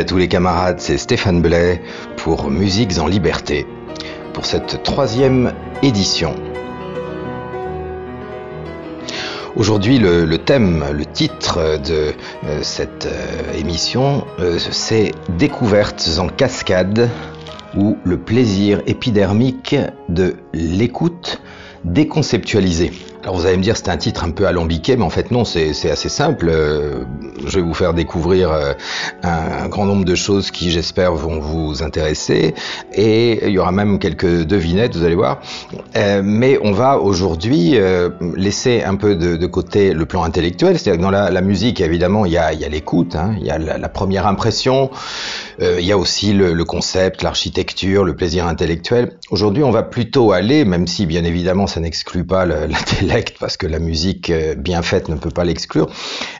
À tous les camarades, c'est Stéphane Blais pour Musiques en Liberté, pour cette troisième édition. Aujourd'hui, le, thème, le titre de euh, cette euh, émission, euh, c'est Découvertes en cascade ou le plaisir épidermique de l'écoute déconceptualisée. Alors vous allez me dire c'est un titre un peu alambiqué, mais en fait non, c'est assez simple. Euh, je vais vous faire découvrir euh, un, grand nombre de choses qui j'espère vont vous intéresser, et il y aura même quelques devinettes, vous allez voir. Euh, mais on va aujourd'hui laisser un peu de, côté le plan intellectuel, c'est-à-dire que dans la, musique évidemment il y a, l'écoute, hein, il y a la, première impression, il y a aussi le, le concept, l'architecture, le plaisir intellectuel. Aujourd'hui on va plutôt aller, même si bien évidemment ça n'exclut pas l'intellect parce que la musique euh, bien faite ne peut pas l'exclure,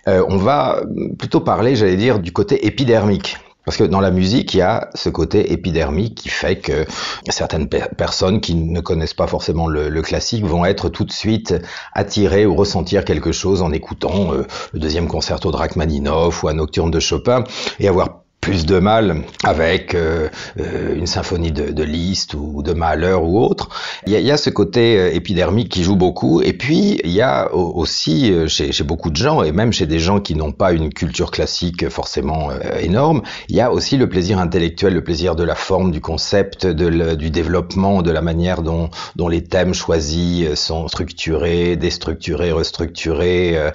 euh, on va plutôt parler, j'allais dire, du côté épidermique. Parce que dans la musique, il y a ce côté épidermique qui fait que certaines personnes qui ne connaissent pas forcément le, classique vont être tout de suite attirées ou ressentir quelque chose en écoutant euh, le deuxième concerto de Rachmaninoff ou un nocturne de Chopin et avoir plus de mal avec euh, euh, une symphonie de, de, Liszt ou de Mahler ou autre. Il y a, il y a ce côté euh, épidermique qui joue beaucoup. Et puis, il y a aussi chez, chez beaucoup de gens, et même chez des gens qui n'ont pas une culture classique forcément énorme, il y a aussi le plaisir intellectuel, le plaisir de la forme, du concept, de du développement, de la manière dont, dont les thèmes choisis sont structurés, déstructurés, restructurés,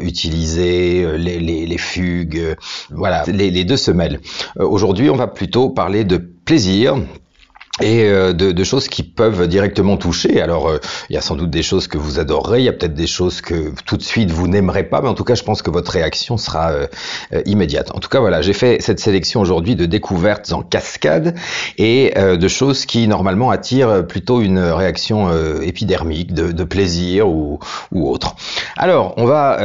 utilisés, les, les, les fugues. Voilà, les, les deux euh, aujourd'hui, on va plutôt parler de plaisir et euh, de, choses qui peuvent directement toucher. Alors, euh, il y a sans doute des choses que vous adorerez, il y a peut-être des choses que tout de suite vous n'aimerez pas, mais en tout cas, je pense que votre réaction sera immédiate. En tout cas, voilà, j'ai fait cette sélection aujourd'hui de découvertes en cascade et de choses qui normalement attirent plutôt une réaction épidermique, de, plaisir ou, ou, autre. Alors, on va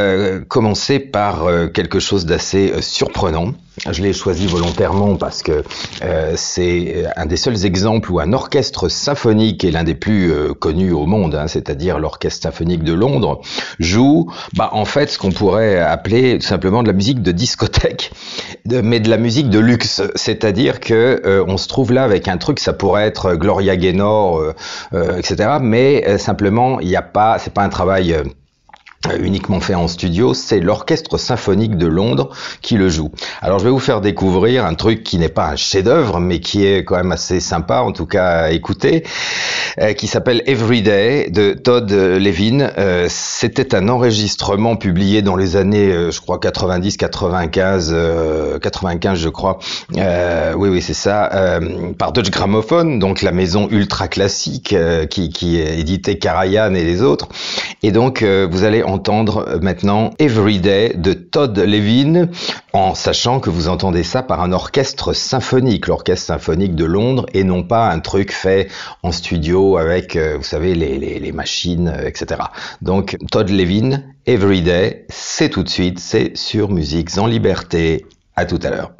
commencer par quelque chose d'assez surprenant. Je l'ai choisi volontairement parce que euh, c'est un des seuls exemples où un orchestre symphonique, et l'un des plus euh, connus au monde, hein, c'est-à-dire l'Orchestre symphonique de Londres, joue bah, en fait ce qu'on pourrait appeler tout simplement de la musique de discothèque, mais de la musique de luxe. C'est-à-dire que euh, on se trouve là avec un truc, ça pourrait être Gloria Gaynor, etc. Mais simplement, il n'y a pas, c'est pas un travail euh, uniquement fait en studio, c'est l'Orchestre symphonique de Londres qui le joue. Alors je vais vous faire découvrir un truc qui n'est pas un chef-d'œuvre, mais qui est quand même assez sympa, en tout cas à écouter, euh, qui s'appelle Everyday de Todd Levin. Euh, c'était un enregistrement publié dans les années, je crois 90, 95, 95 je crois. oui oui c'est ça, par Dutch Gramophone, donc la maison ultra classique qui, qui éditait Karajan et les autres. Et donc vous allez en entendre euh, maintenant Everyday de Todd Levin, en sachant que vous entendez ça par un orchestre symphonique, l'orchestre symphonique de Londres, et non pas un truc fait en studio avec, euh, vous savez, les, les machines, euh, etc. Donc Todd Levin, Everyday, c'est tout de suite, c'est sur Musiques en Liberté. À tout à l'heure.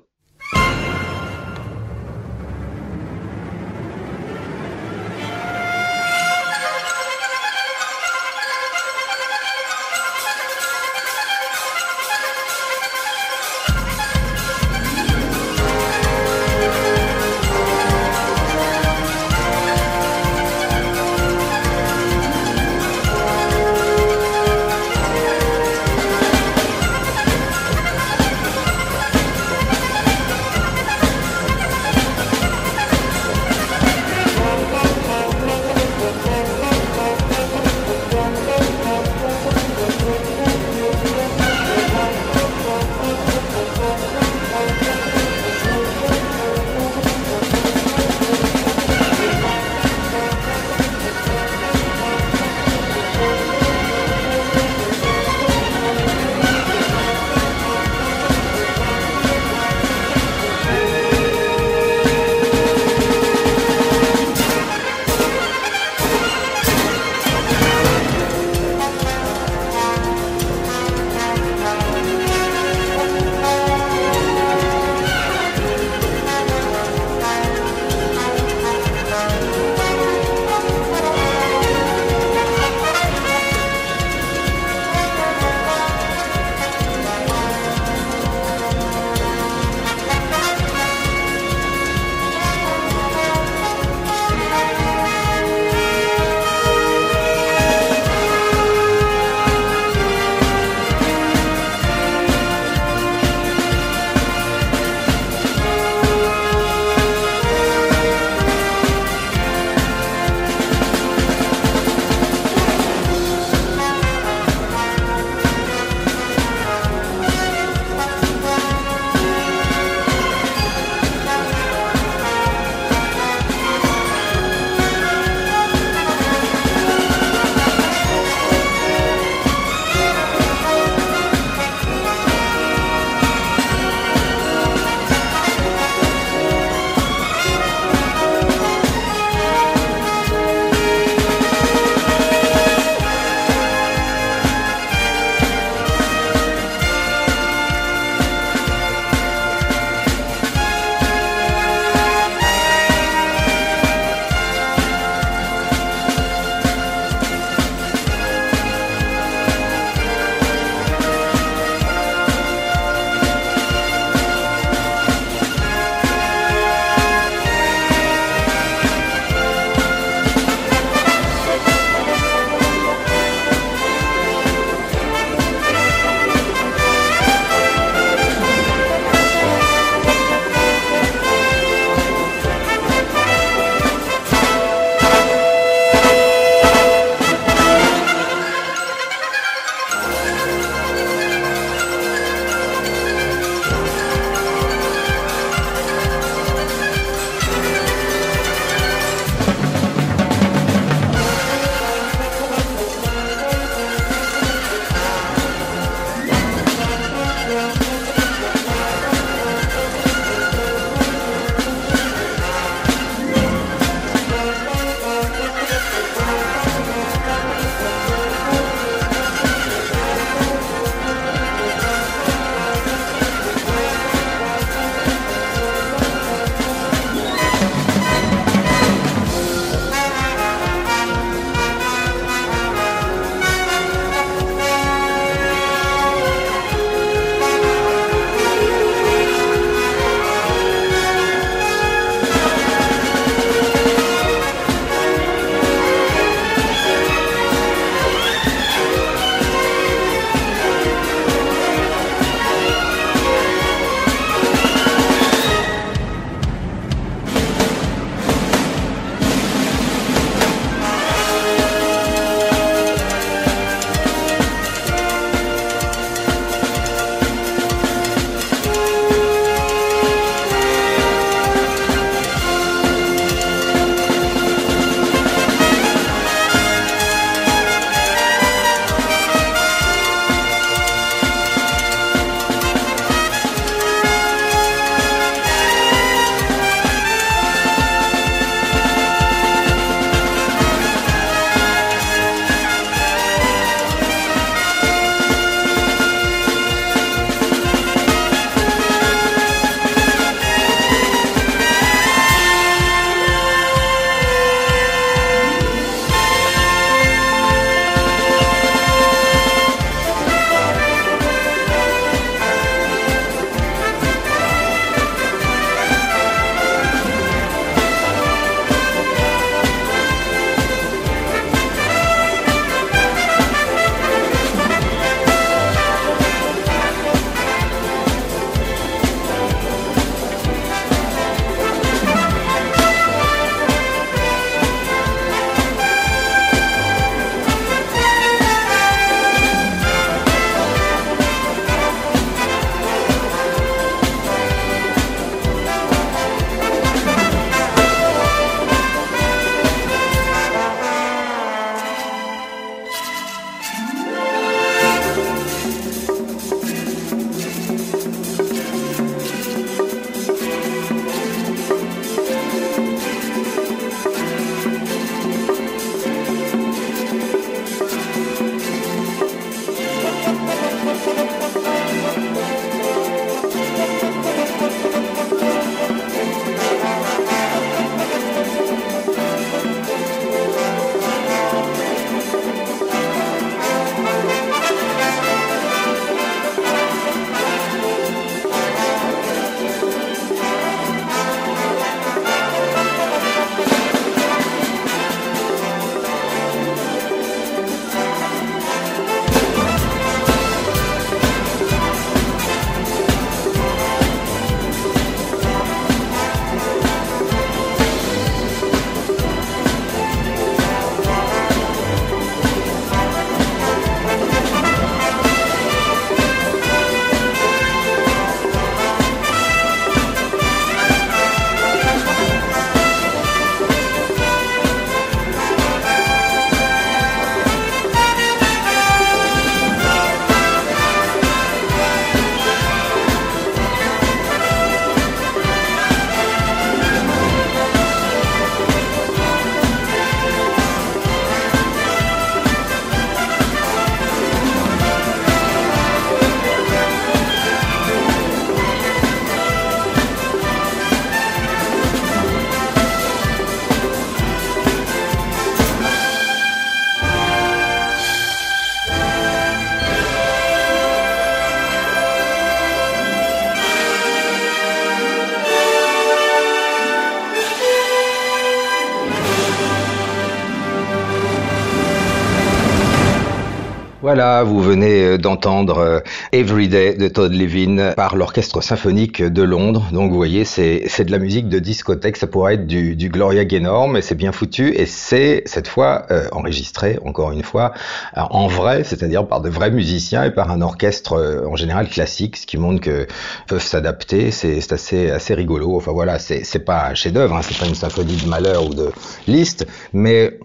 Vous venez euh, d'entendre euh, Everyday de Todd Levin par l'Orchestre Symphonique de Londres. Donc vous voyez, c'est de la musique de discothèque, ça pourrait être du, du Gloria Gaynor, mais c'est bien foutu et c'est cette fois euh, enregistré, encore une fois, en vrai, c'est-à-dire par de vrais musiciens et par un orchestre en général classique, ce qui montre que peuvent s'adapter. C'est assez assez rigolo. Enfin voilà, c'est pas un chef-d'œuvre, hein, c'est pas une symphonie de malheur ou de Liszt, mais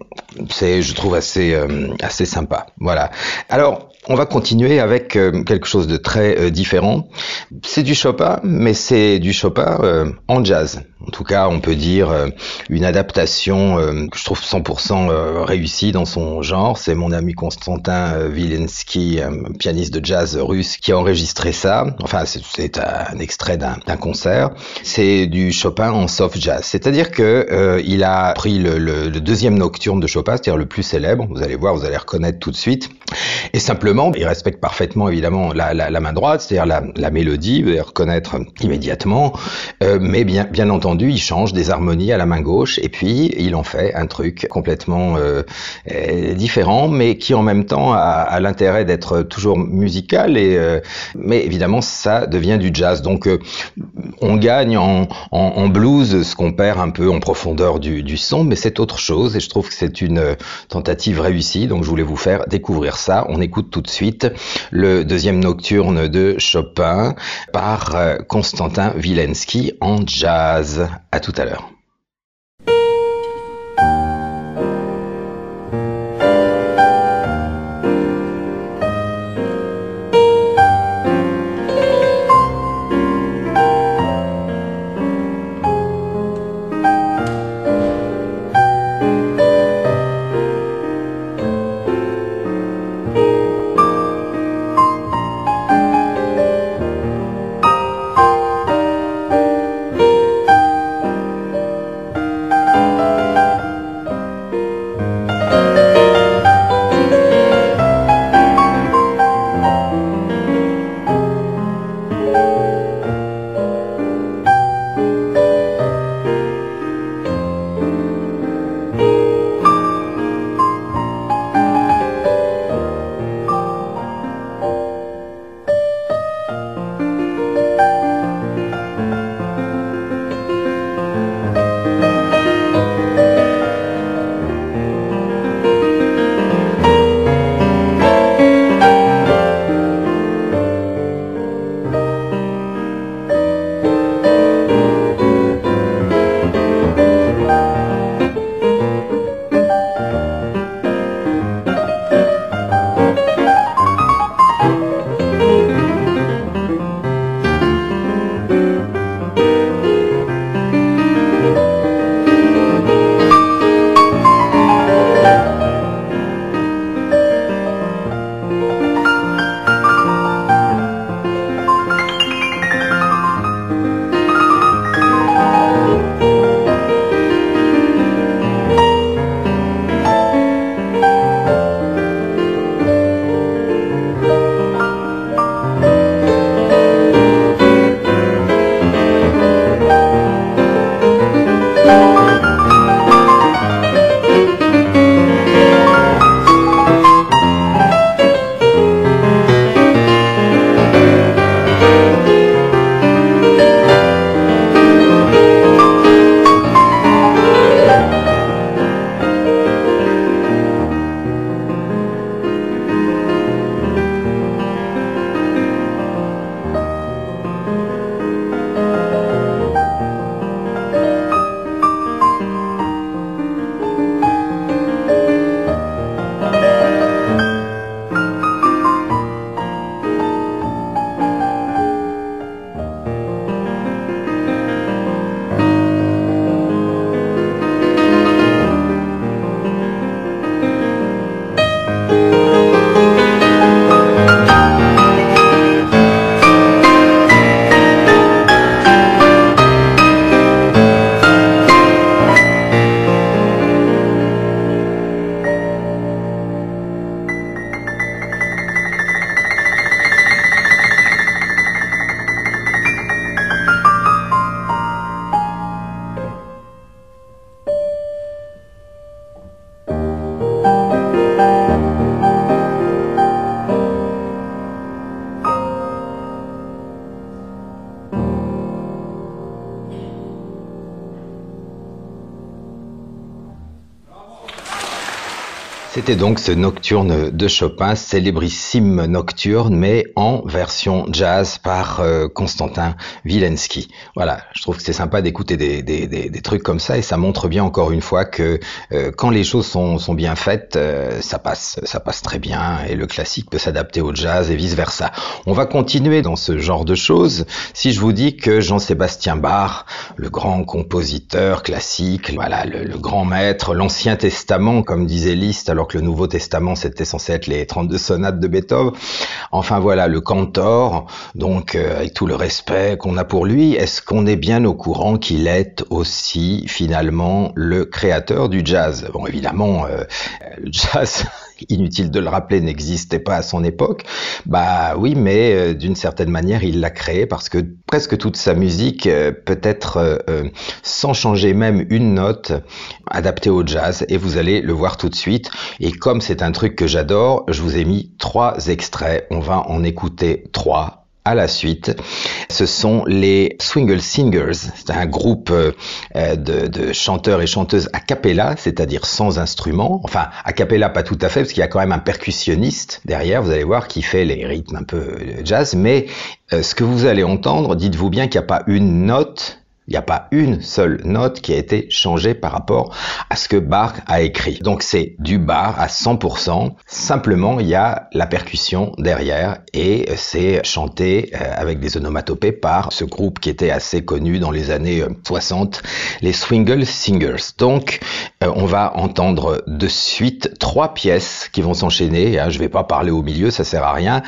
c'est, je trouve, assez assez sympa. Voilà. Alors, on va continuer avec euh, quelque chose de très euh, différent. C'est du Chopin, mais c'est du Chopin euh, en jazz. En tout cas, on peut dire une adaptation que je trouve 100% réussie dans son genre. C'est mon ami Konstantin Vilensky, un pianiste de jazz russe, qui a enregistré ça. Enfin, c'est un extrait d'un concert. C'est du Chopin en soft jazz. C'est-à-dire que il a pris le, le, deuxième nocturne de Chopin, c'est-à-dire le plus célèbre. Vous allez voir, vous allez reconnaître tout de suite. Et simplement, il respecte parfaitement évidemment la, main droite, c'est-à-dire la, la, mélodie, reconnaître immédiatement, euh, mais bien, entendu, il change des harmonies à la main gauche, et puis il en fait un truc complètement euh, euh différent, mais qui en même temps a, l'intérêt d'être toujours musical, et, mais évidemment ça devient du jazz. Donc on gagne en blues ce qu'on perd un peu en profondeur du, du son, mais c'est autre chose, et je trouve que c'est une tentative réussie, donc je voulais vous faire découvrir ça. On écoute tout de suite le deuxième nocturne de Chopin par euh, Konstantin Vilensky en jazz. À tout à l'heure. C'était donc ce nocturne de Chopin, célébrissime nocturne, mais en version jazz par euh, Constantin Wilensky. Voilà, je trouve que c'est sympa d'écouter des, des, des, des, trucs comme ça et ça montre bien encore une fois que euh, quand les choses sont, sont bien faites, euh, ça passe, ça passe très bien et le classique peut s'adapter au jazz et vice versa. On va continuer dans ce genre de choses si je vous dis que Jean-Sébastien Bach, le grand compositeur classique, voilà, le, le grand maître, l'Ancien Testament, comme disait Liszt, alors que le Nouveau Testament c'était censé être les 32 sonates de Beethoven. Enfin voilà, le cantor, donc euh, avec tout le respect qu'on a pour lui, est-ce qu'on est bien au courant qu'il est aussi finalement le créateur du jazz? Bon évidemment, euh, le jazz inutile de le rappeler, n'existait pas à son époque. Bah oui, mais euh, d'une certaine manière, il l'a créé parce que presque toute sa musique euh, peut être, euh, sans changer même une note, adaptée au jazz. Et vous allez le voir tout de suite. Et comme c'est un truc que j'adore, je vous ai mis trois extraits. On va en écouter trois à la suite. Ce sont les Swingle Singers. C'est un groupe euh, de, chanteurs et chanteuses a cappella, c'est-à-dire sans instrument. Enfin, a cappella pas tout à fait, parce qu'il y a quand même un percussionniste derrière, vous allez voir, qui fait les rythmes un peu jazz. Mais euh, ce que vous allez entendre, dites-vous bien qu'il n'y a pas une note il n'y a pas une seule note qui a été changée par rapport à ce que Bach a écrit. Donc c'est du Bach à 100%. Simplement, il y a la percussion derrière et c'est chanté euh, avec des onomatopées par ce groupe qui était assez connu dans les années 60, euh, les Swingle Singers. Donc euh, on va entendre de suite trois pièces qui vont s'enchaîner. Hein. Je ne vais pas parler au milieu, ça sert à rien.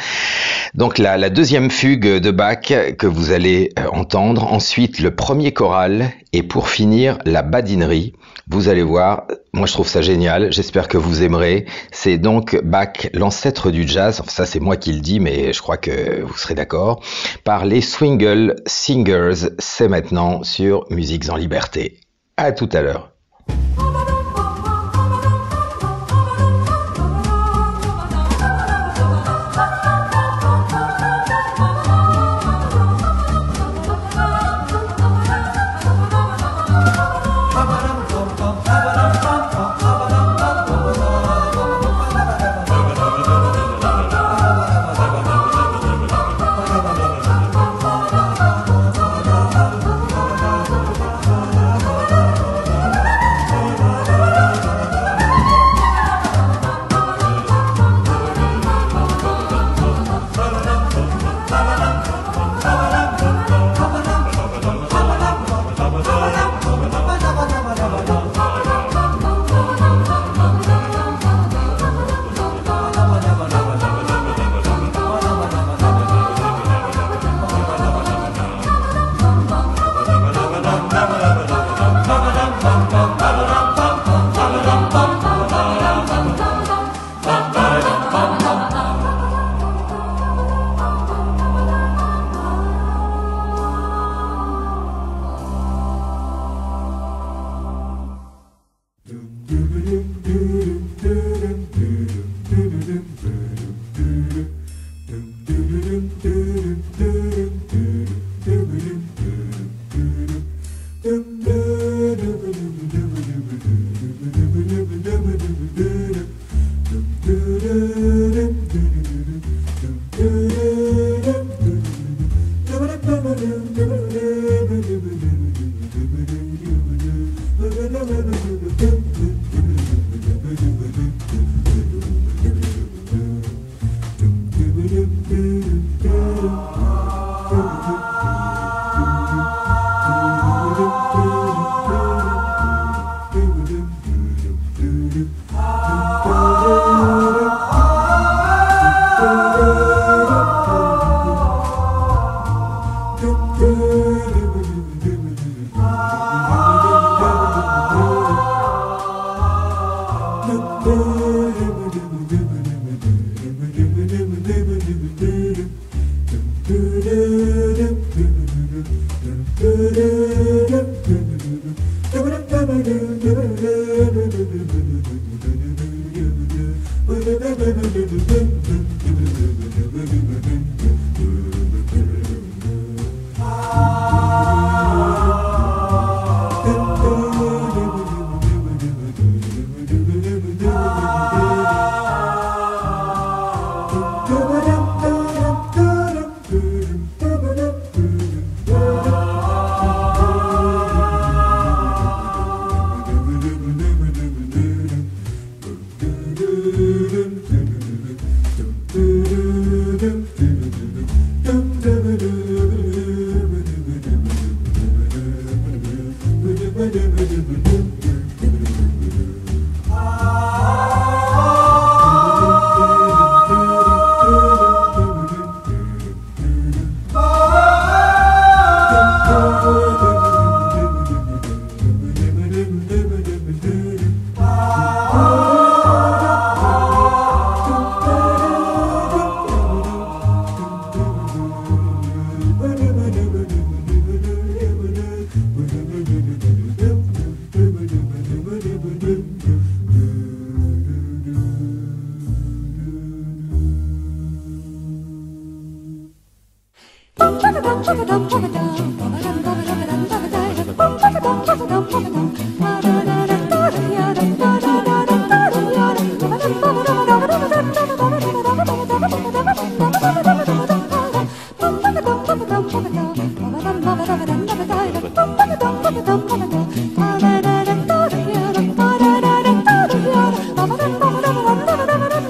Donc la, la deuxième fugue de Bach que vous allez entendre. Ensuite le premier chorale et pour finir la badinerie. Vous allez voir, moi je trouve ça génial, j'espère que vous aimerez. C'est donc Bach, l'ancêtre du jazz, enfin, ça c'est moi qui le dis mais je crois que vous serez d'accord, par les Swingle Singers, c'est maintenant sur Musiques en Liberté. À tout à l'heure. 啊拜拜。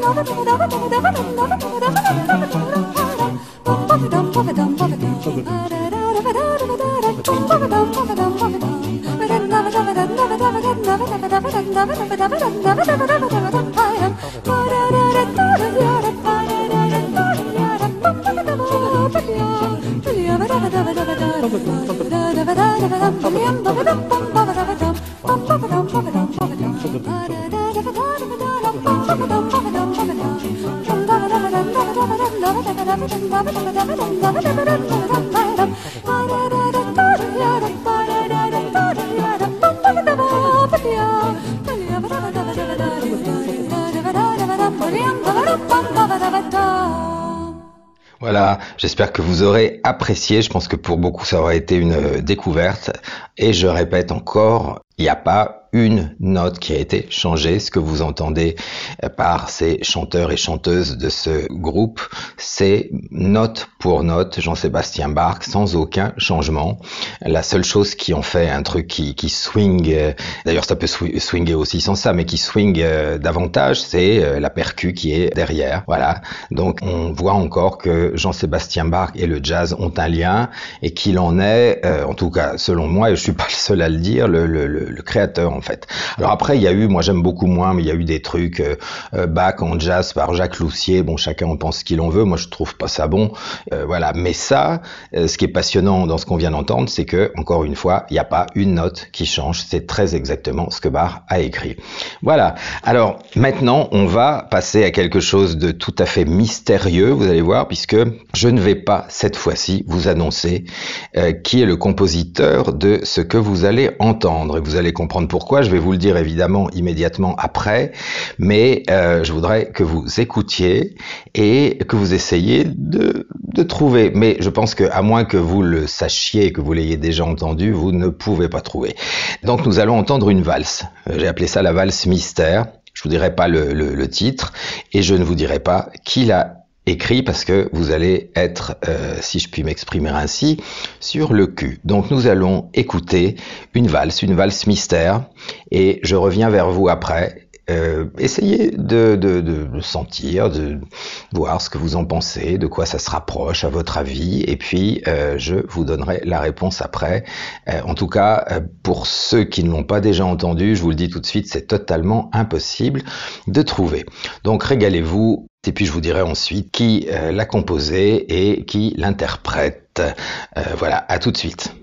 Voilà, j'espère que vous aurez apprécié. Je pense que pour beaucoup, ça aurait été une découverte. Et je répète encore, il n'y a pas une note qui a été changée. Ce que vous entendez par ces chanteurs et chanteuses de ce groupe, c'est note pour note Jean-Sébastien Bach sans aucun changement. La seule chose qui en fait un truc qui, qui swing, euh, d'ailleurs ça peut swinger aussi sans ça, mais qui swing euh, davantage, c'est euh, la percu qui est derrière. Voilà. Donc on voit encore que Jean-Sébastien Bach et le jazz ont un lien et qu'il en est, en tout cas selon moi, et je suis pas le seul à le dire, le, le, le créateur en fait. Alors après, il y a eu, moi j'aime beaucoup moins, mais il y a eu des trucs euh, euh Bach en jazz par Jacques Loussier. Bon, chacun en pense ce qu'il en veut. Moi, je trouve pas ça bon. Euh, voilà. Mais ça, euh, ce qui est passionnant dans ce qu'on vient d'entendre, c'est que encore une fois, il n'y a pas une note qui change. C'est très exactement ce que Bach a écrit. Voilà. Alors maintenant, on va passer à quelque chose de tout à fait mystérieux. Vous allez voir, puisque je ne vais pas cette fois-ci vous annoncer qui est le compositeur de ce que vous allez entendre. Et vous allez comprendre pourquoi je vais vous le dire évidemment immédiatement après, mais euh, je voudrais que vous écoutiez et que vous essayiez de, trouver. Mais je pense que à moins que vous le sachiez, que vous l'ayez déjà entendu, vous ne pouvez pas trouver. Donc nous allons entendre une valse. Euh, j'ai appelé ça la valse mystère. Je vous dirai pas le, le, le titre et je ne vous dirai pas qui l'a écrit parce que vous allez être, euh, si je puis m'exprimer ainsi, sur le cul. Donc nous allons écouter une valse, une valse mystère, et je reviens vers vous après. Euh, essayez de, de, sentir, de voir ce que vous en pensez, de quoi ça se rapproche à votre avis, et puis euh, je vous donnerai la réponse après. En tout cas, pour ceux qui ne l'ont pas déjà entendu, je vous le dis tout de suite, c'est totalement impossible de trouver. Donc régalez-vous et puis je vous dirai ensuite qui euh, l'a composé et qui l'interprète. Euh, voilà, à tout de suite.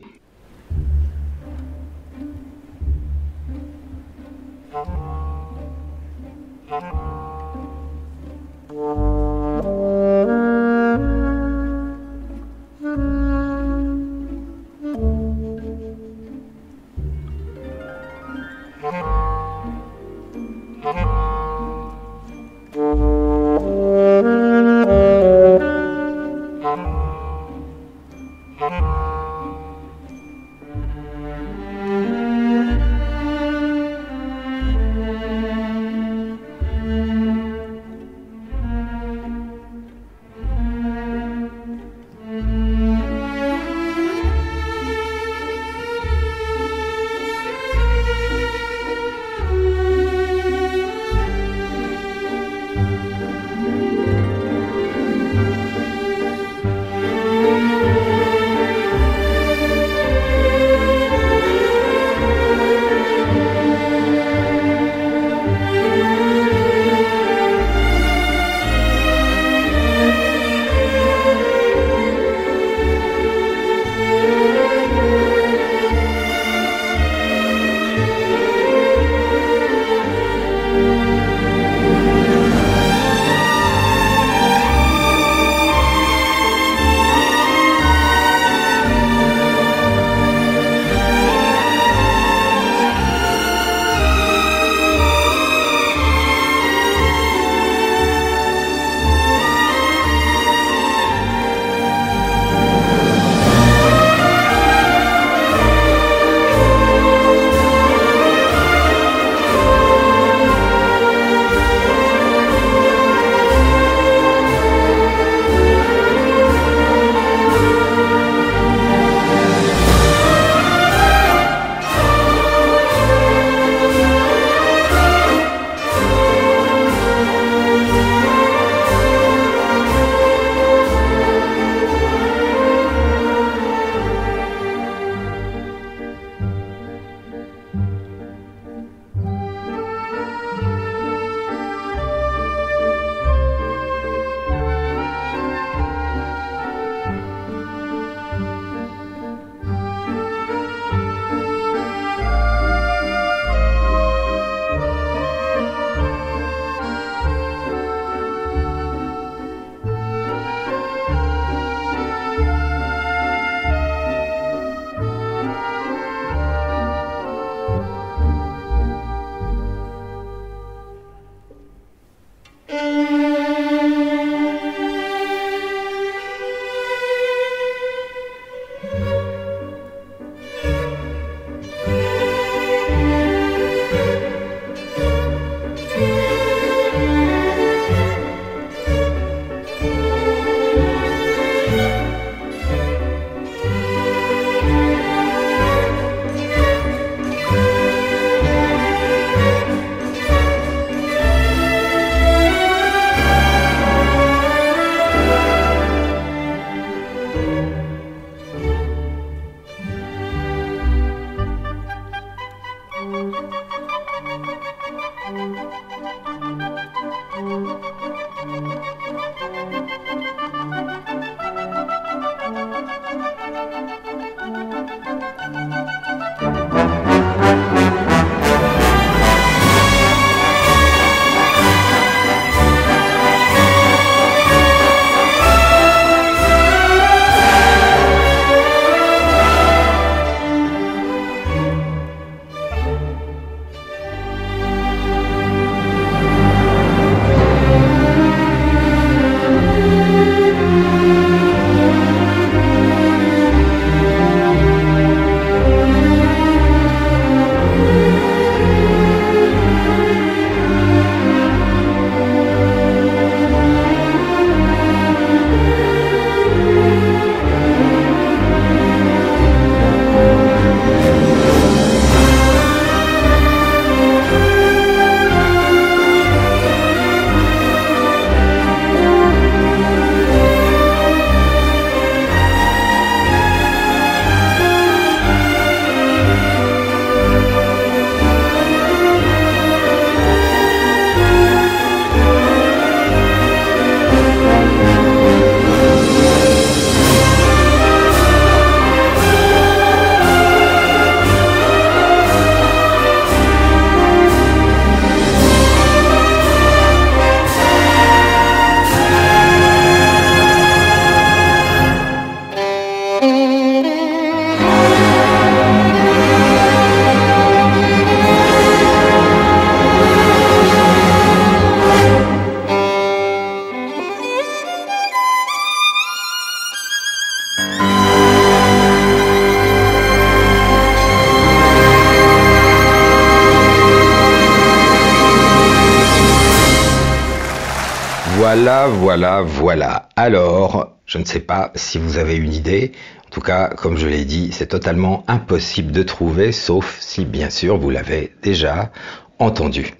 Voilà, voilà. Alors, je ne sais pas si vous avez une idée. En tout cas, comme je l'ai dit, c'est totalement impossible de trouver, sauf si bien sûr vous l'avez déjà entendu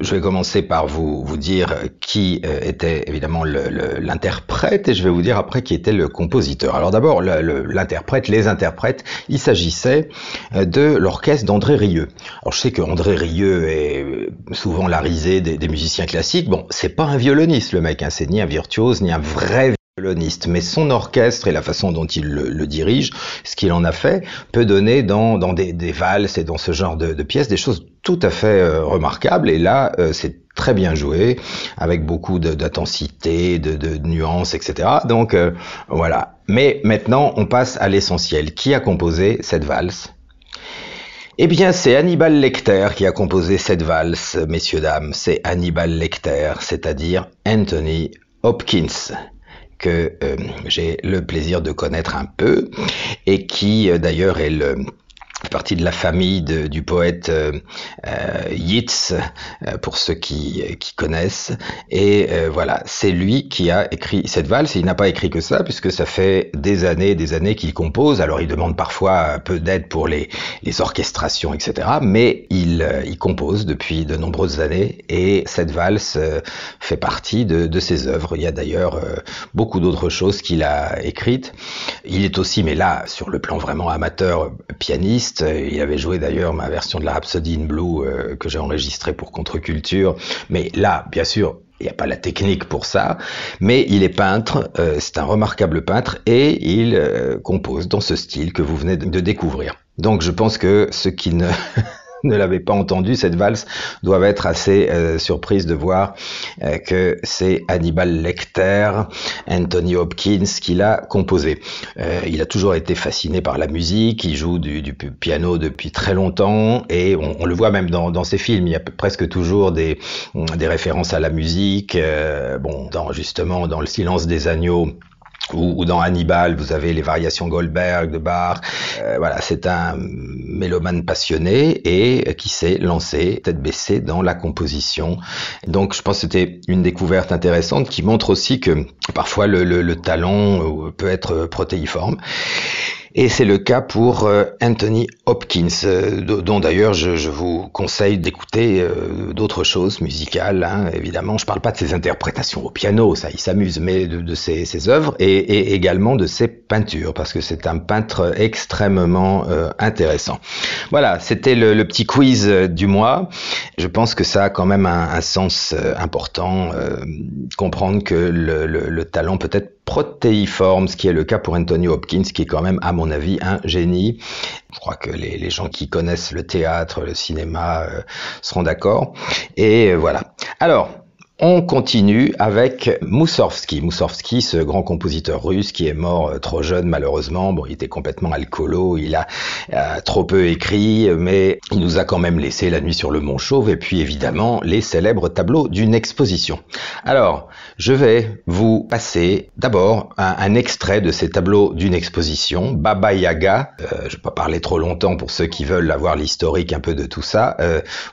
je vais commencer par vous, dire qui euh, était évidemment l'interprète et je vais vous dire après qui était le compositeur. Alors d'abord, l'interprète, les interprètes, il s'agissait euh, de l'orchestre d'André Rieu. Alors je sais que André Rieu est souvent la risée des, musiciens classiques. Bon, c'est pas un violoniste le mec, hein, c'est ni un virtuose ni un vrai violoniste, mais son orchestre et la façon dont il le, dirige, ce qu'il en a fait, peut donner dans, des, valses et dans ce genre de, pièces des choses tout à fait euh, remarquables. Et là, euh, c'est très bien joué, avec beaucoup d'intensité, de, de, nuances, etc. Donc euh, voilà. Mais maintenant, on passe à l'essentiel. Qui a composé cette valse? Eh bien, c'est Hannibal Lecter qui a composé cette valse, messieurs, dames. C'est Hannibal Lecter, c'est-à-dire Anthony Hopkins que euh, j'ai le plaisir de connaître un peu et qui euh, d'ailleurs est le partie de la famille du poète euh, euh Yeats, euh, pour ceux qui, connaissent. Et voilà, c'est lui qui a écrit cette valse. Il n'a pas écrit que ça, puisque ça fait des années des années qu'il compose. Alors il demande parfois peu d'aide pour les, orchestrations, etc. Mais il, il compose depuis de nombreuses années. Et cette valse fait partie de, de ses œuvres. Il y a d'ailleurs beaucoup d'autres choses qu'il a écrites. Il est aussi, mais là, sur le plan vraiment amateur, pianiste, il avait joué d'ailleurs ma version de la Rhapsody in Blue euh, que j'ai enregistrée pour Contre-Culture. Mais là, bien sûr, il n'y a pas la technique pour ça, mais il est peintre, euh, c'est un remarquable peintre et il euh, compose dans ce style que vous venez de découvrir. Donc je pense que ce qui ne ne l'avait pas entendu, cette valse, doivent être assez euh, surprises de voir euh, que c'est Hannibal Lecter, Anthony Hopkins qui l'a composé. Euh, il a toujours été fasciné par la musique, il joue du, du piano depuis très longtemps et on, on le voit même dans, dans, ses films, il y a presque toujours des, des références à la musique. bon, dans, justement dans Le silence des agneaux, ou, dans Hannibal, vous avez les variations Goldberg de Bach. Euh, voilà, c'est un mélomane passionné et qui s'est lancé tête baissée dans la composition. Donc, je pense que c'était une découverte intéressante qui montre aussi que parfois le, le, le talent euh, peut être protéiforme. Et c'est le cas pour euh, Anthony Hopkins, euh, dont d'ailleurs je, vous conseille d'écouter euh, d'autres choses musicales. Hein, évidemment, je parle pas de ses interprétations au piano, ça il s'amuse, mais de, ses, ses, œuvres et, également de ses peintures, parce que c'est un peintre extrêmement intéressant. Voilà, c'était le, petit quiz du mois. Je pense que ça a quand même un, sens important, comprendre que le talent peut être protéiforme, ce qui est le cas pour Anthony Hopkins, qui est quand même, à mon avis, un génie. Je crois que les, gens qui connaissent le théâtre, le cinéma euh, seront d'accord. Et voilà. Alors, on continue avec Moussorgsky. Moussorgsky, ce grand compositeur russe qui est mort euh, trop jeune malheureusement. Bon, il était complètement alcoolo, il a euh, trop peu écrit, mais il nous a quand même laissé La nuit sur le Mont Chauve et puis évidemment les célèbres tableaux d'une exposition. Alors, je vais vous passer d'abord un, extrait de ces tableaux d'une exposition, Baba Yaga. Euh, je ne vais pas parler trop longtemps pour ceux qui veulent avoir l'historique un peu de tout ça.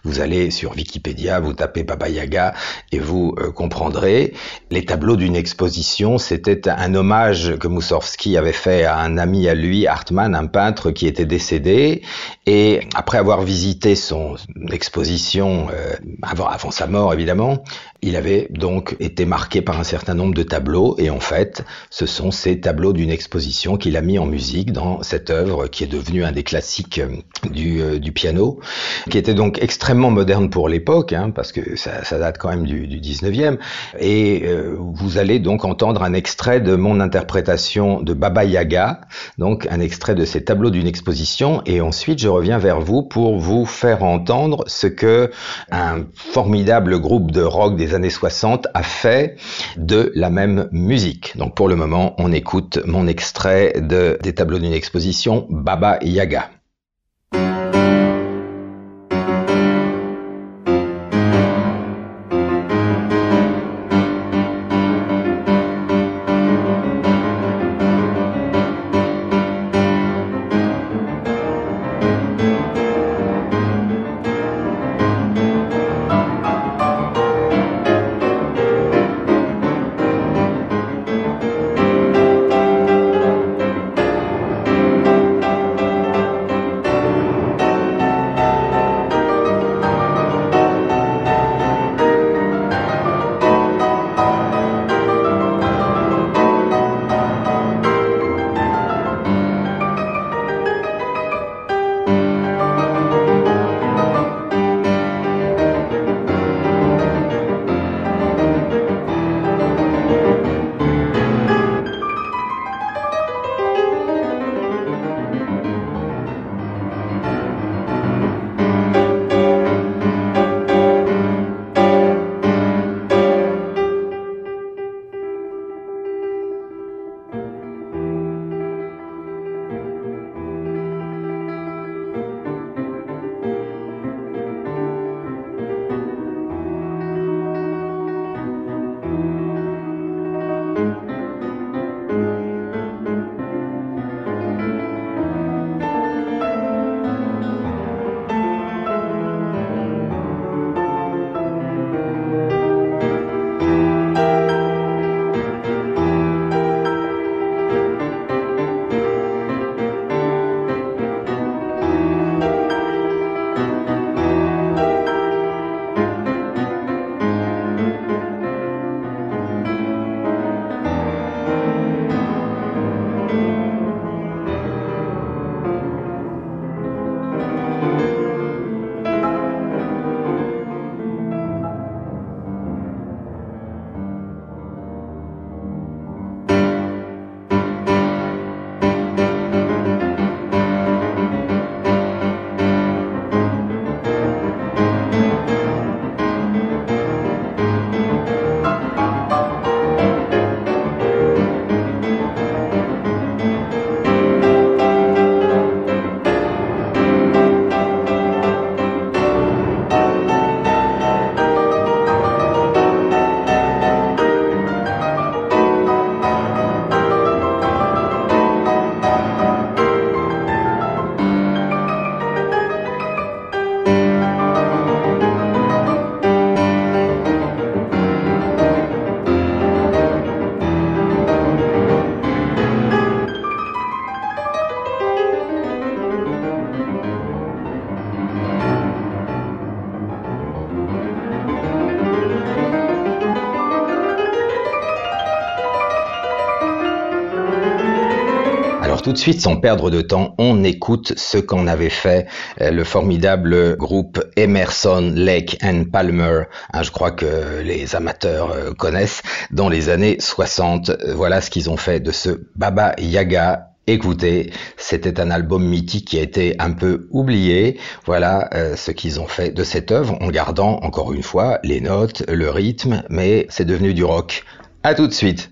Vous allez sur Wikipédia, vous tapez Baba Yaga et vous vous euh, comprendrez, les tableaux d'une exposition, c'était un hommage que Moussorgsky avait fait à un ami à lui, Hartmann, un peintre qui était décédé. Et après avoir visité son exposition, euh, avant, sa mort évidemment, il avait donc été marqué par un certain nombre de tableaux et en fait, ce sont ces tableaux d'une exposition qu'il a mis en musique dans cette œuvre qui est devenue un des classiques euh, du, euh, du piano, qui était donc extrêmement moderne pour l'époque, hein, parce que ça, ça, date quand même du, du 19e. Et euh, vous allez donc entendre un extrait de mon interprétation de Baba Yaga, donc un extrait de ces tableaux d'une exposition, et ensuite je reviens vers vous pour vous faire entendre ce que un formidable groupe de rock des années 60 a fait de la même musique. Donc pour le moment, on écoute mon extrait de, des tableaux d'une exposition Baba Yaga. Suite, sans perdre de temps, on écoute ce qu'en avait fait euh, le formidable groupe Emerson, Lake and Palmer. Hein, je crois que les amateurs euh, connaissent dans les années 60. Voilà ce qu'ils ont fait de ce Baba Yaga Écoutez, c'était un album mythique qui a été un peu oublié. Voilà euh, ce qu'ils ont fait de cette œuvre en gardant encore une fois les notes, le rythme, mais c'est devenu du rock. À tout de suite.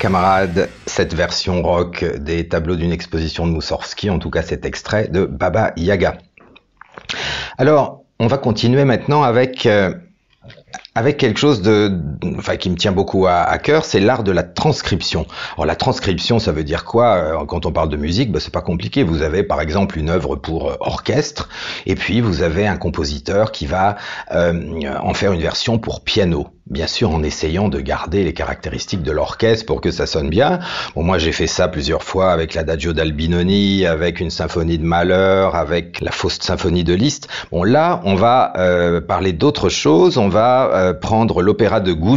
Camarades, cette version rock des tableaux d'une exposition de Moussorski, en tout cas cet extrait de Baba Yaga. Alors, on va continuer maintenant avec euh, avec quelque chose de, enfin, qui me tient beaucoup à, cœur, c'est l'art de la transcription. Alors la transcription, ça veut dire quoi? Euh, Quand on parle de musique, bah, c'est pas compliqué. Vous avez par exemple une œuvre pour euh, orchestre, et puis vous avez un compositeur qui va euh, en faire une version pour piano bien sûr en essayant de garder les caractéristiques de l'orchestre pour que ça sonne bien. Bon, moi j'ai fait ça plusieurs fois avec l'Adagio d'Albinoni, avec une symphonie de Malheur, avec la fausse symphonie de Liszt. Bon là, on va euh, parler d'autre chose. On va euh, prendre l'opéra de Gounod,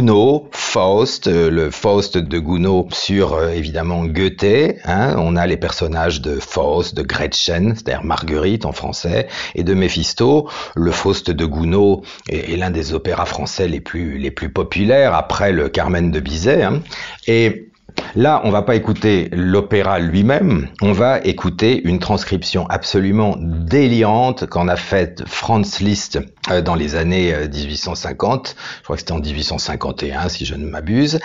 Faust, euh, le Faust de Gounod sur évidemment Goethe. Hein. On a les personnages de Faust, de Gretchen, c'est-à-dire Marguerite en français, et de Méphisto. Le Faust de Gounod est, l'un des opéras français les plus les plus populaire après le Carmen de Bizet. Hein. Là, on va pas écouter l'opéra lui-même, on va écouter une transcription absolument déliante qu'en a faite Franz Liszt euh, dans les années 1850. Euh, Je crois que c'était en 1851, si je ne m'abuse.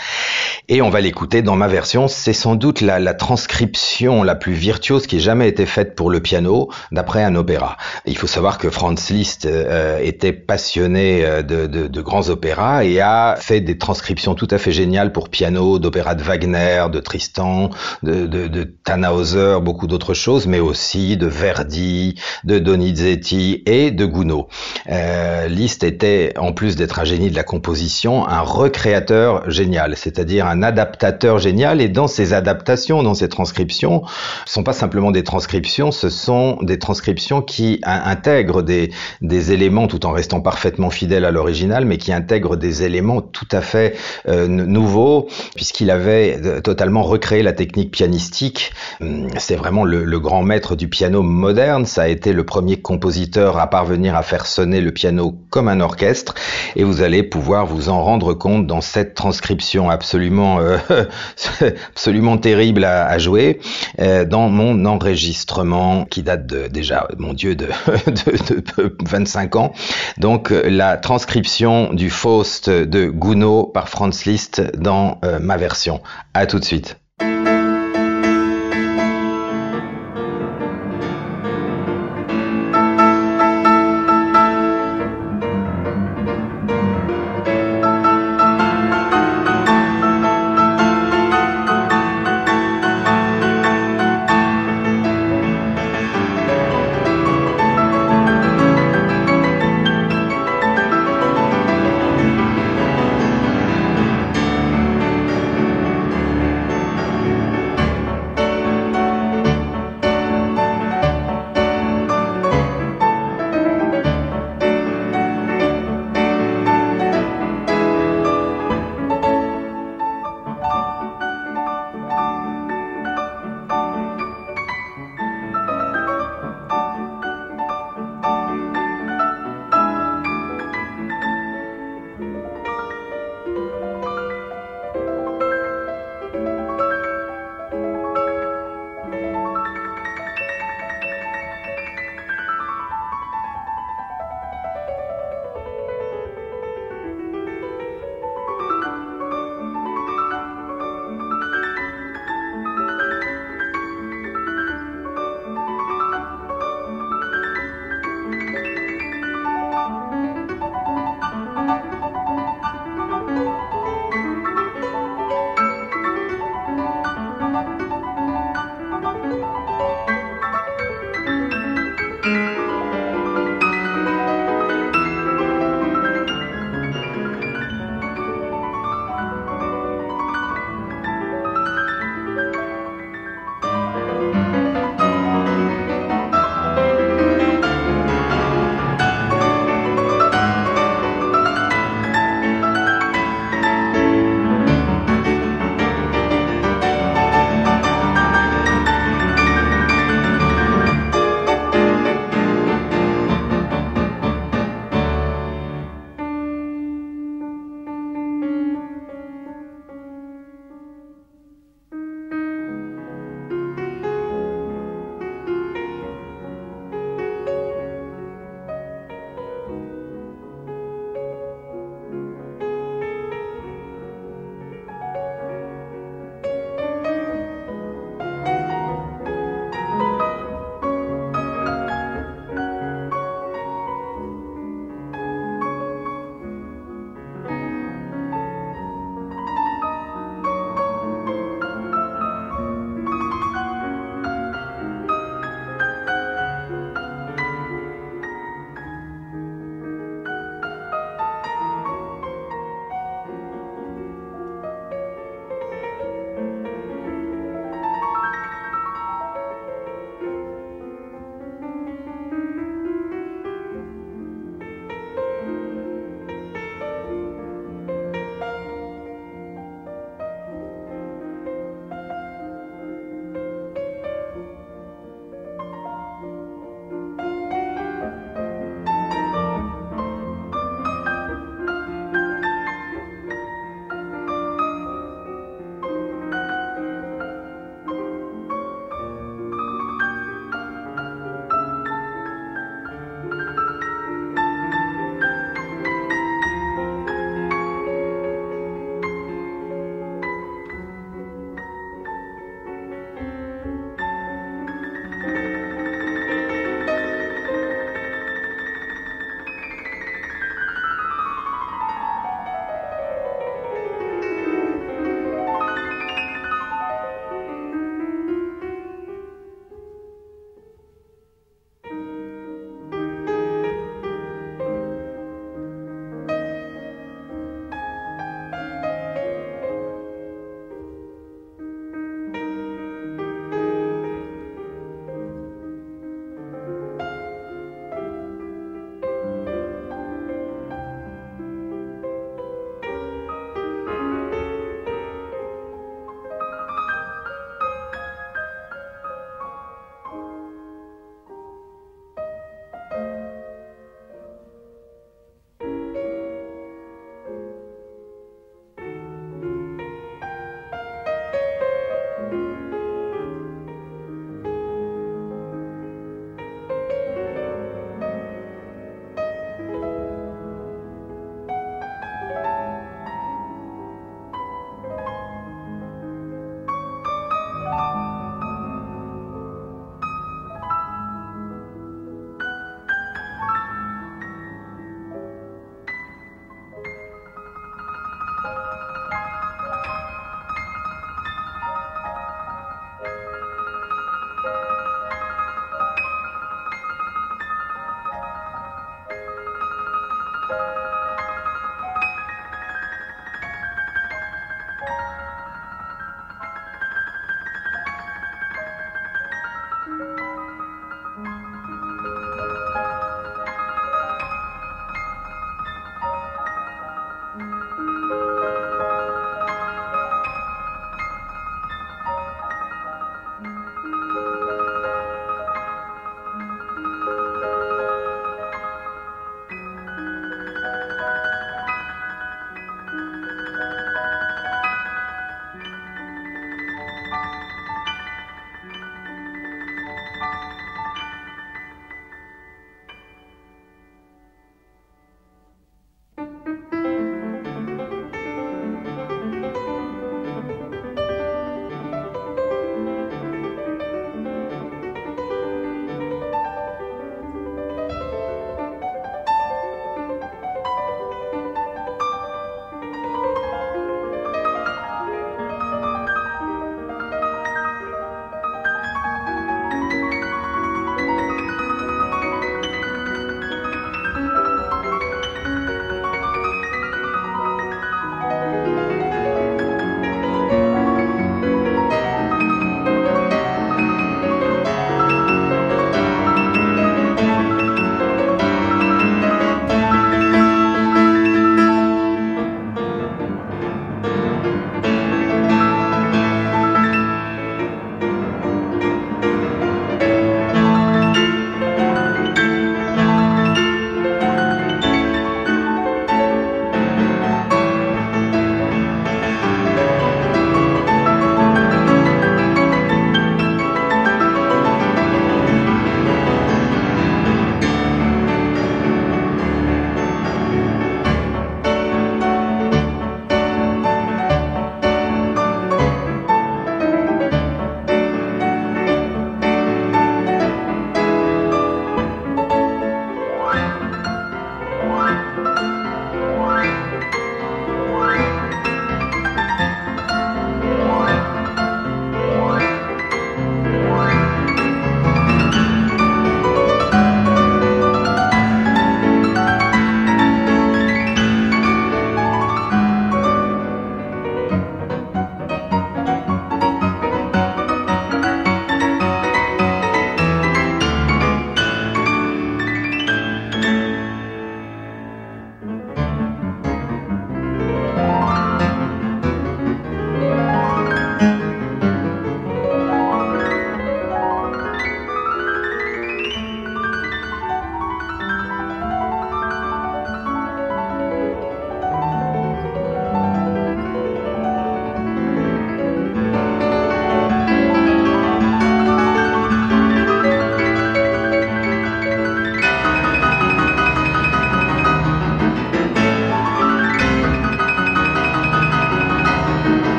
Et on va l'écouter dans ma version. C'est sans doute la, transcription la plus virtuose qui ait jamais été faite pour le piano d'après un opéra. Il faut savoir que Franz Liszt euh, était passionné de, de, grands opéras et a fait des transcriptions tout à fait géniales pour piano d'opéras de Wagner de Tristan, de, de, Tannhauser, beaucoup d'autres choses, mais aussi de Verdi, de Donizetti et de Gounod. Euh, Liszt était, en plus d'être un génie de la composition, un recréateur génial, c'est-à-dire un adaptateur génial. Et dans ces adaptations, dans ces transcriptions, ce sont pas simplement des transcriptions, ce sont des transcriptions qui intègrent des, des éléments tout en restant parfaitement fidèles à l'original, mais qui intègrent des éléments tout à fait euh, nouveaux, puisqu'il avait totalement recréer la technique pianistique. Hum, c'est vraiment le, grand maître du piano moderne. Ça a été le premier compositeur à parvenir à faire sonner le piano comme un orchestre. Et vous allez pouvoir vous en rendre compte dans cette transcription absolument, euh, absolument terrible à, jouer, euh, dans mon enregistrement qui date déjà, mon Dieu, de, de, 25 ans. Donc la transcription du Faust de Gounod par Franz Liszt dans euh, ma version. À tout de suite.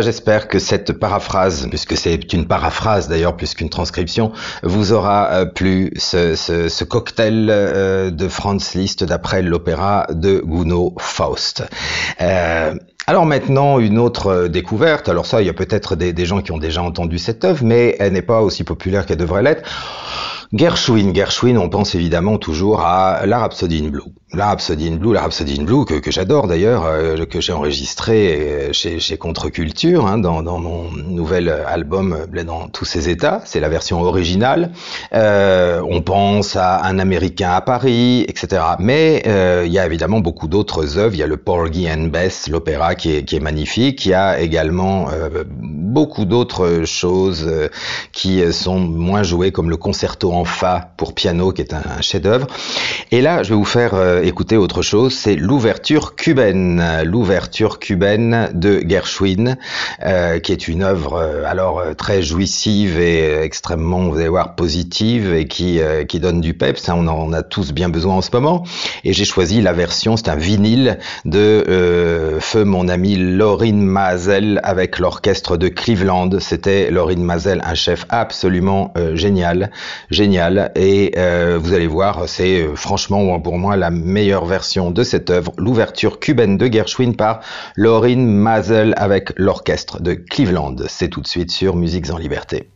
J'espère que cette paraphrase, puisque c'est une paraphrase d'ailleurs plus qu'une transcription, vous aura euh, plu ce, cocktail euh, de Franz Liszt d'après l'opéra de Gounod Faust. Euh, alors maintenant, une autre découverte. Alors ça, il y a peut-être des, gens qui ont déjà entendu cette œuvre, mais elle n'est pas aussi populaire qu'elle devrait l'être. Gershwin, Gershwin, on pense évidemment toujours à la Rhapsody in Blue. La Rhapsody in Blue, la Rhapsody Blue que, j'adore d'ailleurs, euh, que j'ai enregistré euh, chez, chez Contre-Culture, hein, dans, mon nouvel album euh, dans tous ses états. C'est la version originale. On pense à Un Américain à Paris, etc. Mais il y a évidemment beaucoup d'autres œuvres. Il y a le Porgy and Bess, l'opéra qui est magnifique. Il y a également beaucoup d'autres choses qui sont moins jouées, comme le concerto en fa pour piano, qui est un, chef-d'œuvre. Et là, je vais vous faire euh, écouter autre chose. C'est l'ouverture cubaine, l'ouverture cubaine de Gershwin, euh, qui est une œuvre euh, alors très jouissive et extrêmement, vous allez voir, positive et qui qui donne du peps. Hein, on en a tous bien besoin en ce moment. Et j'ai choisi la version, c'est un vinyle de feu mon ami Laurine Mazel avec l'orchestre de Cleveland. C'était Laurine Mazel, un chef absolument génial, génial et euh, vous allez voir, c'est euh, franchement pour moi la meilleure version de cette œuvre, l'ouverture cubaine de Gershwin par Laurine Mazel avec l'orchestre de Cleveland. C'est tout de suite sur Musiques en Liberté.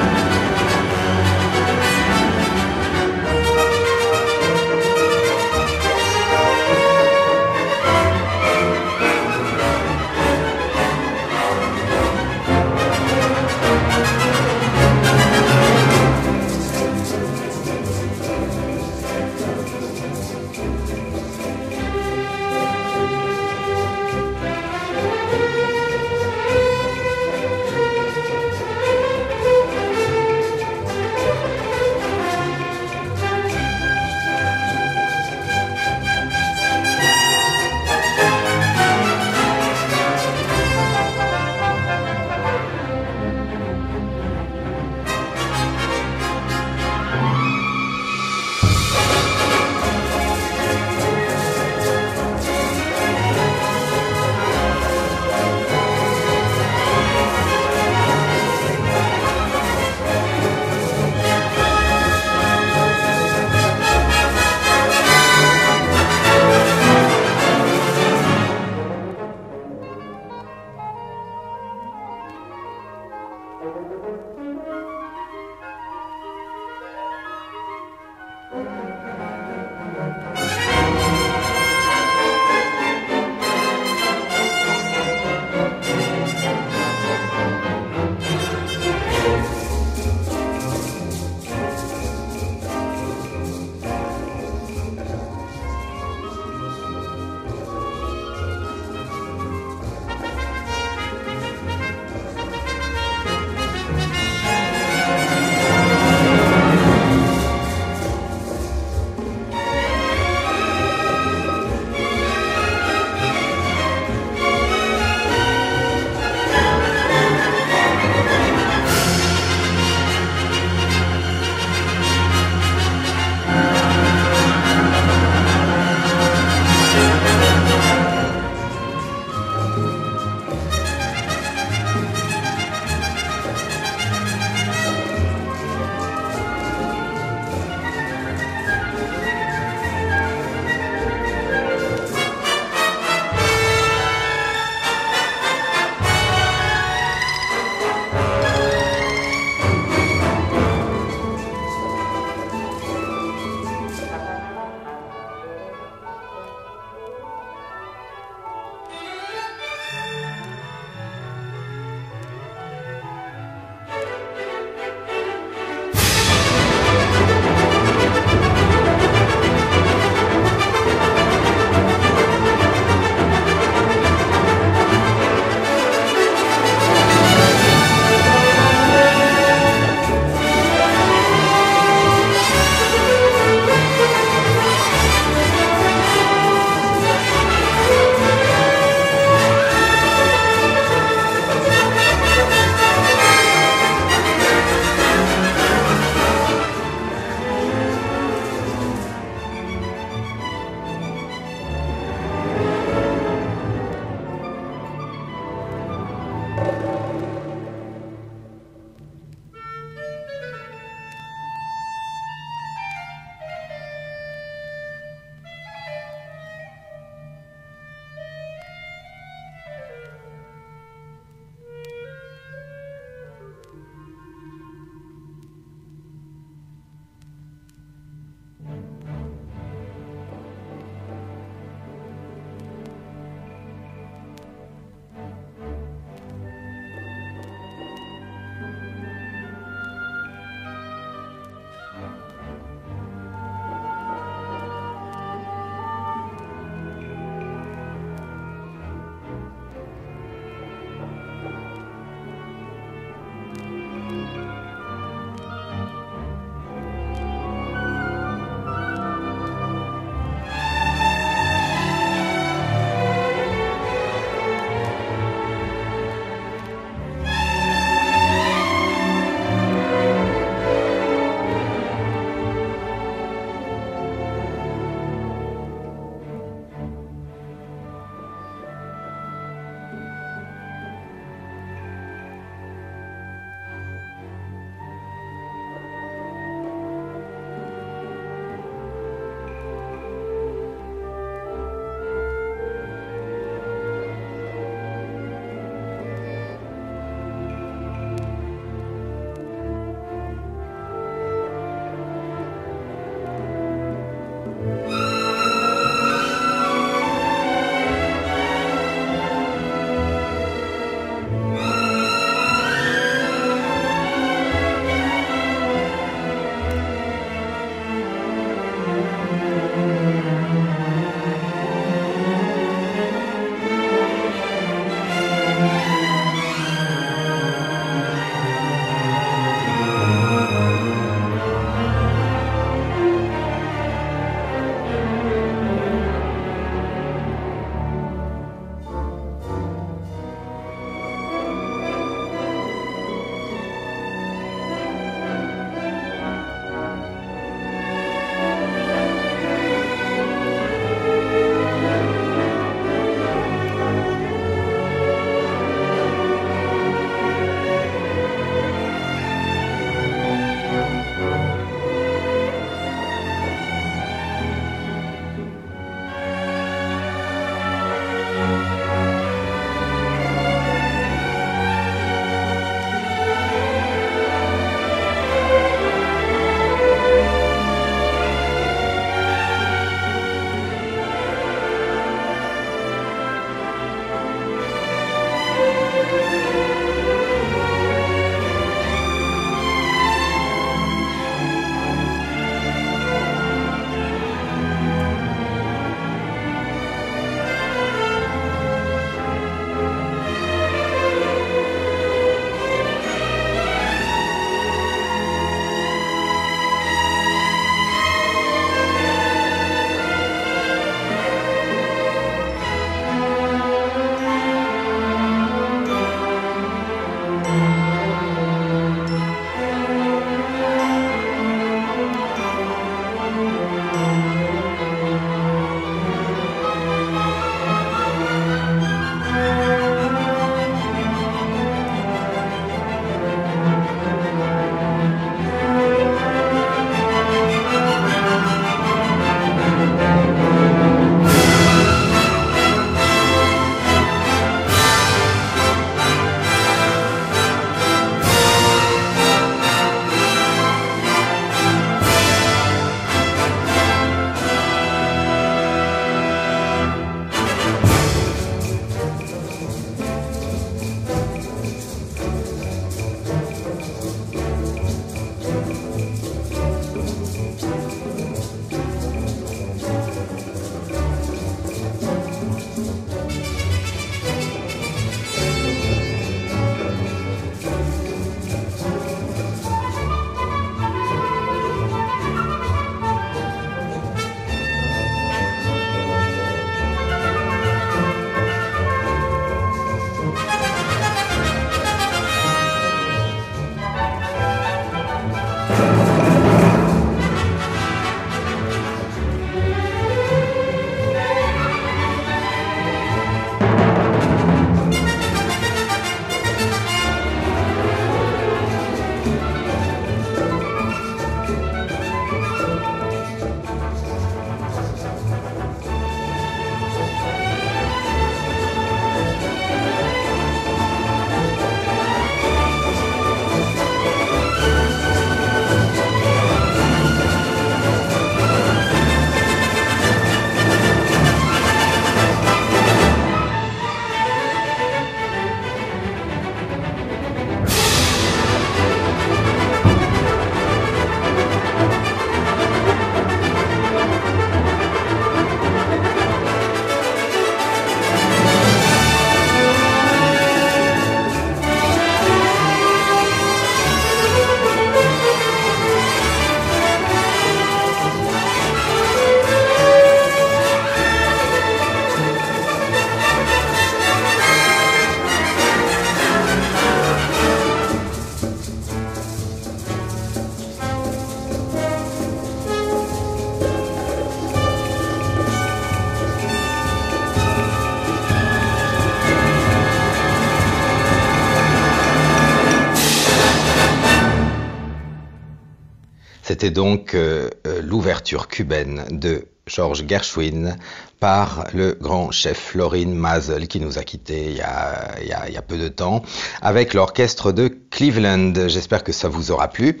De George Gershwin par le grand chef Florin Mazel qui nous a quittés il y a peu de temps avec l'orchestre de Cleveland. J'espère que ça vous aura plu.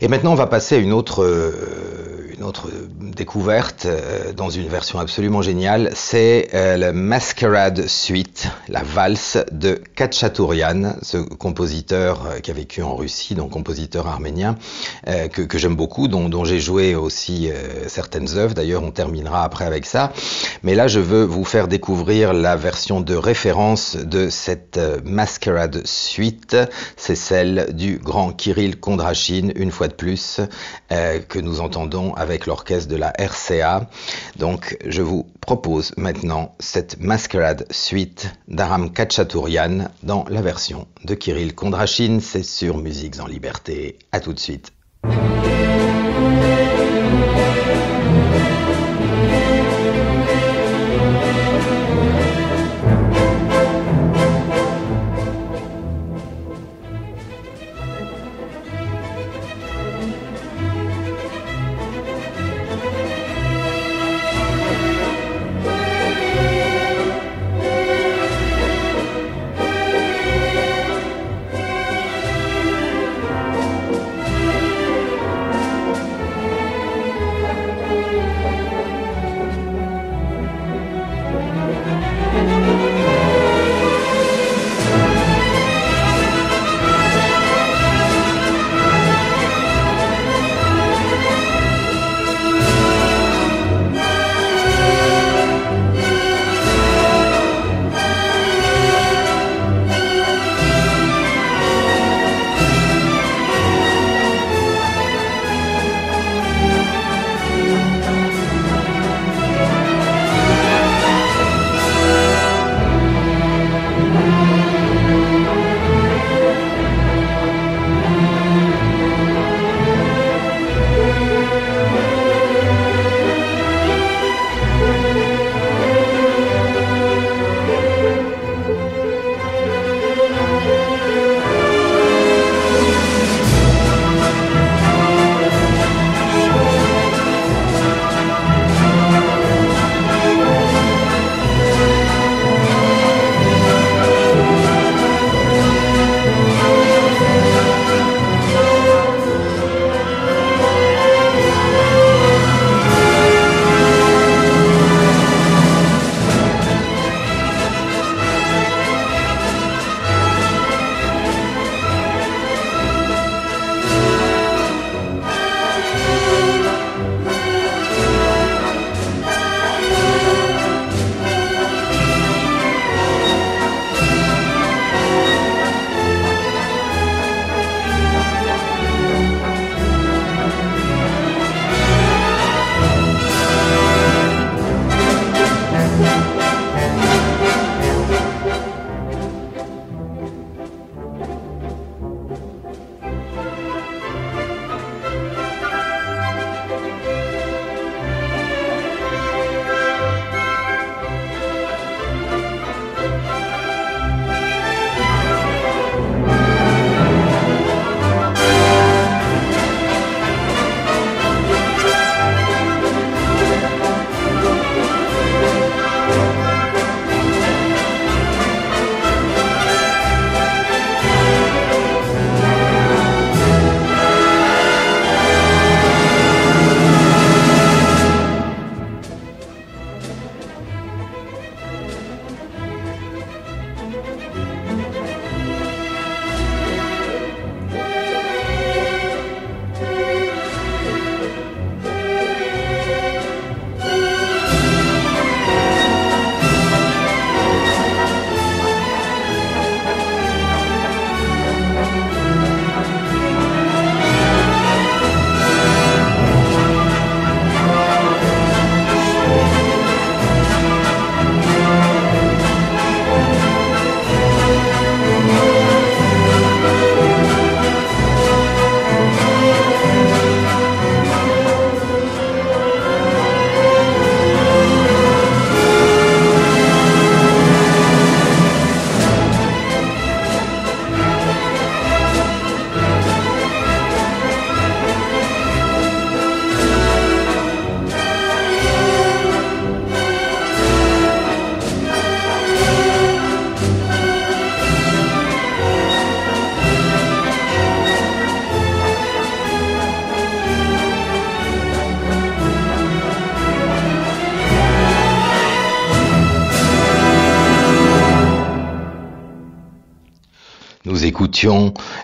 Et maintenant on va passer à une autre, euh, une autre découverte euh, dans une version absolument géniale. C'est euh, le Masquerade Suite, la valse de Khatchatourian, ce compositeur euh, qui a vécu en Russie, donc compositeur arménien euh, que, j'aime beaucoup, dont, j'ai joué aussi euh, certaines œuvres. D'ailleurs on terminera après avec ça. Mais là, je veux vous faire découvrir la version de référence de cette Masquerade Suite. C'est celle du grand Kirill Kondrachine, une fois de plus, que nous entendons avec l'orchestre de la RCA. Donc, je vous propose maintenant cette Masquerade Suite d'Aram Khatchatourian dans la version de Kirill Kondrachine. C'est sur Musiques en Liberté. À tout de suite.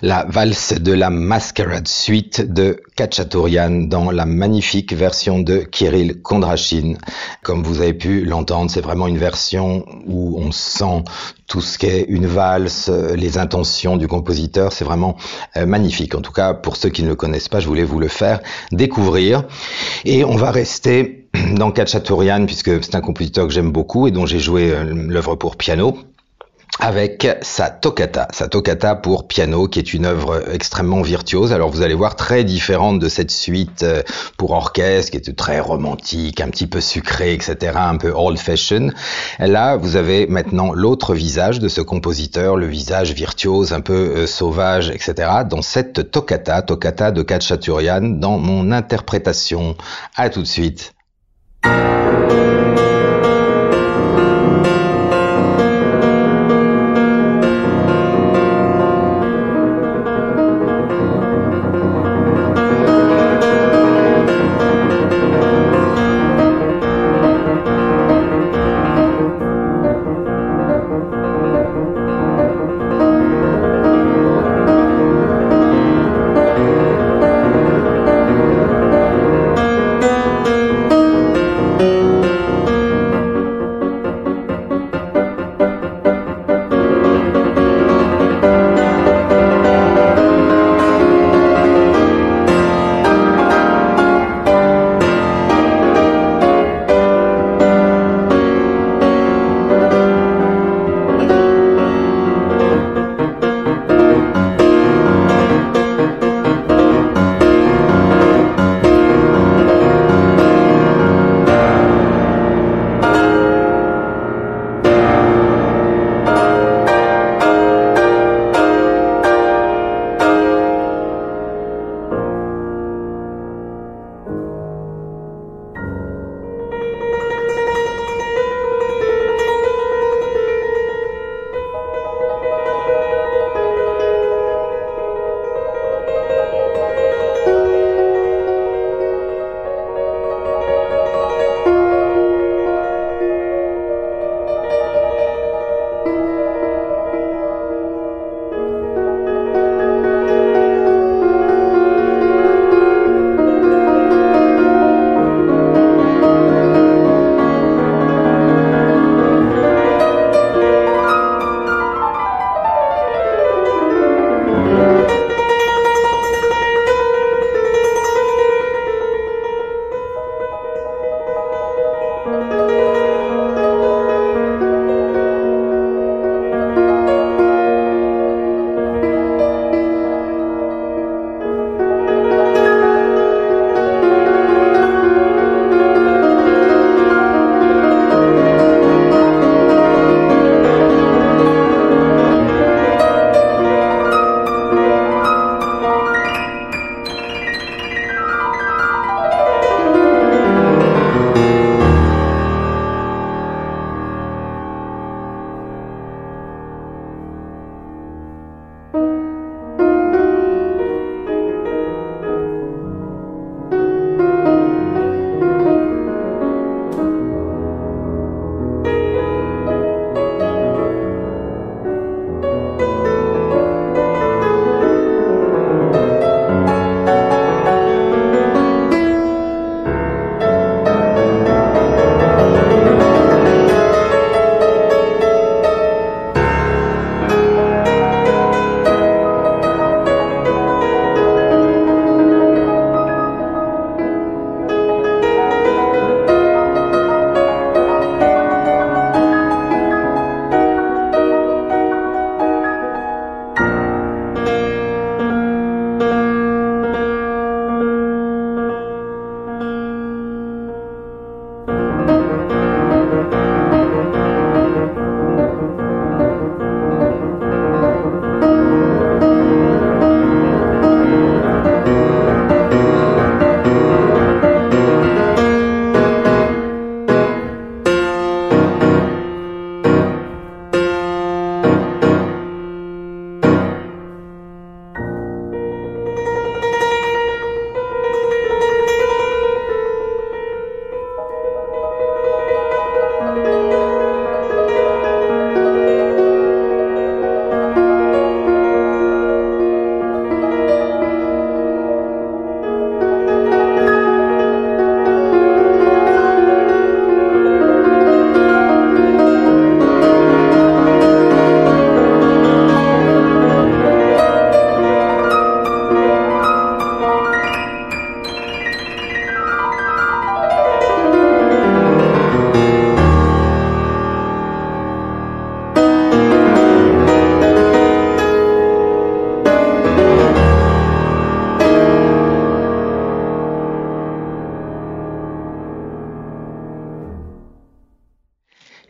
La valse de la Masquerade Suite de Kachatourian dans la magnifique version de Kirill Kondrashin. Comme vous avez pu l'entendre, c'est vraiment une version où on sent tout ce qu'est une valse, les intentions du compositeur, c'est vraiment euh, magnifique. En tout cas, pour ceux qui ne le connaissent pas, je voulais vous le faire découvrir. Et on va rester dans Kachatourian puisque c'est un compositeur que j'aime beaucoup et dont j'ai joué euh, l'œuvre pour piano avec sa toccata, sa toccata pour piano, qui est une œuvre extrêmement virtuose. Alors vous allez voir très différente de cette suite euh, pour orchestre, qui est très romantique, un petit peu sucré, etc., un peu old-fashioned. Là, vous avez maintenant l'autre visage de ce compositeur, le visage virtuose, un peu euh, sauvage, etc., dans cette toccata, toccata de Kachaturian, dans mon interprétation. À tout de suite.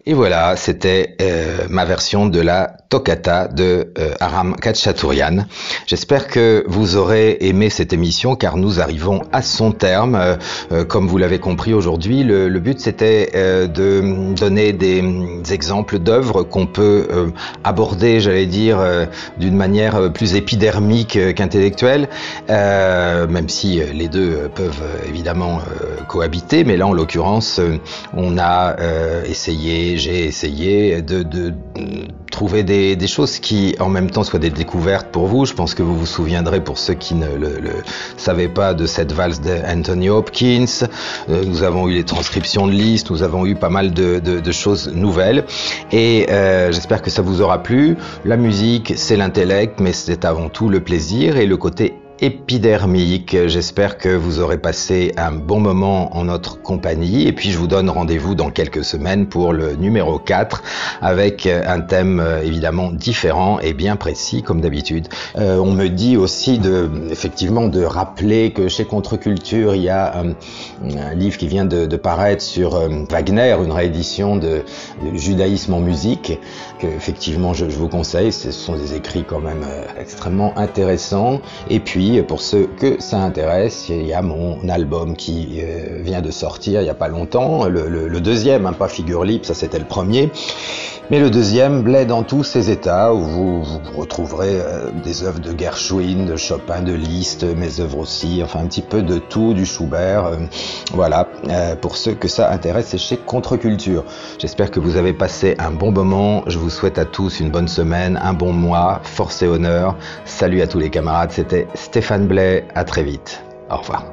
Et voilà, c'était euh, ma version de la toccata de euh, Aram Khatchatourian. J'espère que vous aurez aimé cette émission car nous arrivons à son terme. Euh, comme vous l'avez compris aujourd'hui, le, le, but c'était de donner des, des exemples d'œuvres qu'on peut aborder, j'allais dire, d'une manière plus épidermique qu'intellectuelle, même si les deux peuvent évidemment cohabiter. Mais là, en l'occurrence, on a essayé j'ai essayé de, trouver des, choses qui en même temps soient des découvertes pour vous. Je pense que vous vous souviendrez pour ceux qui ne le, le savaient pas de cette valse d'Anthony Hopkins. Euh, nous avons eu les transcriptions de listes, nous avons eu pas mal de choses nouvelles et euh, j'espère que ça vous aura plu. La musique, c'est l'intellect, mais c'est avant tout le plaisir et le côté épidermique. J'espère que vous aurez passé un bon moment en notre compagnie et puis je vous donne rendez-vous dans quelques semaines pour le numéro 4 avec un thème euh, évidemment différent et bien précis comme d'habitude. Euh, on me dit aussi de effectivement de rappeler que chez Contre-Culture il y a un, un livre qui vient de, paraître sur euh, Wagner, une réédition de, Judaïsme en musique que effectivement je, je vous conseille. Ce sont des écrits quand même euh, extrêmement intéressants et puis pour ceux que ça intéresse, il y a mon album qui euh, vient de sortir il n'y a pas longtemps, le deuxième, hein, pas figure libre, ça c'était le premier. Mais le deuxième bled dans tous ses états, où vous, vous retrouverez euh, des œuvres de Gershwin, de Chopin, de Liszt, mes œuvres aussi, enfin un petit peu de tout, du Schubert. Euh, voilà, euh, pour ceux que ça intéresse, c'est chez Contre-Culture. J'espère que vous avez passé un bon moment. Je vous souhaite à tous une bonne semaine, un bon mois, force et honneur. Salut à tous les camarades, c'était Stéphane Blais, à très vite. Au revoir.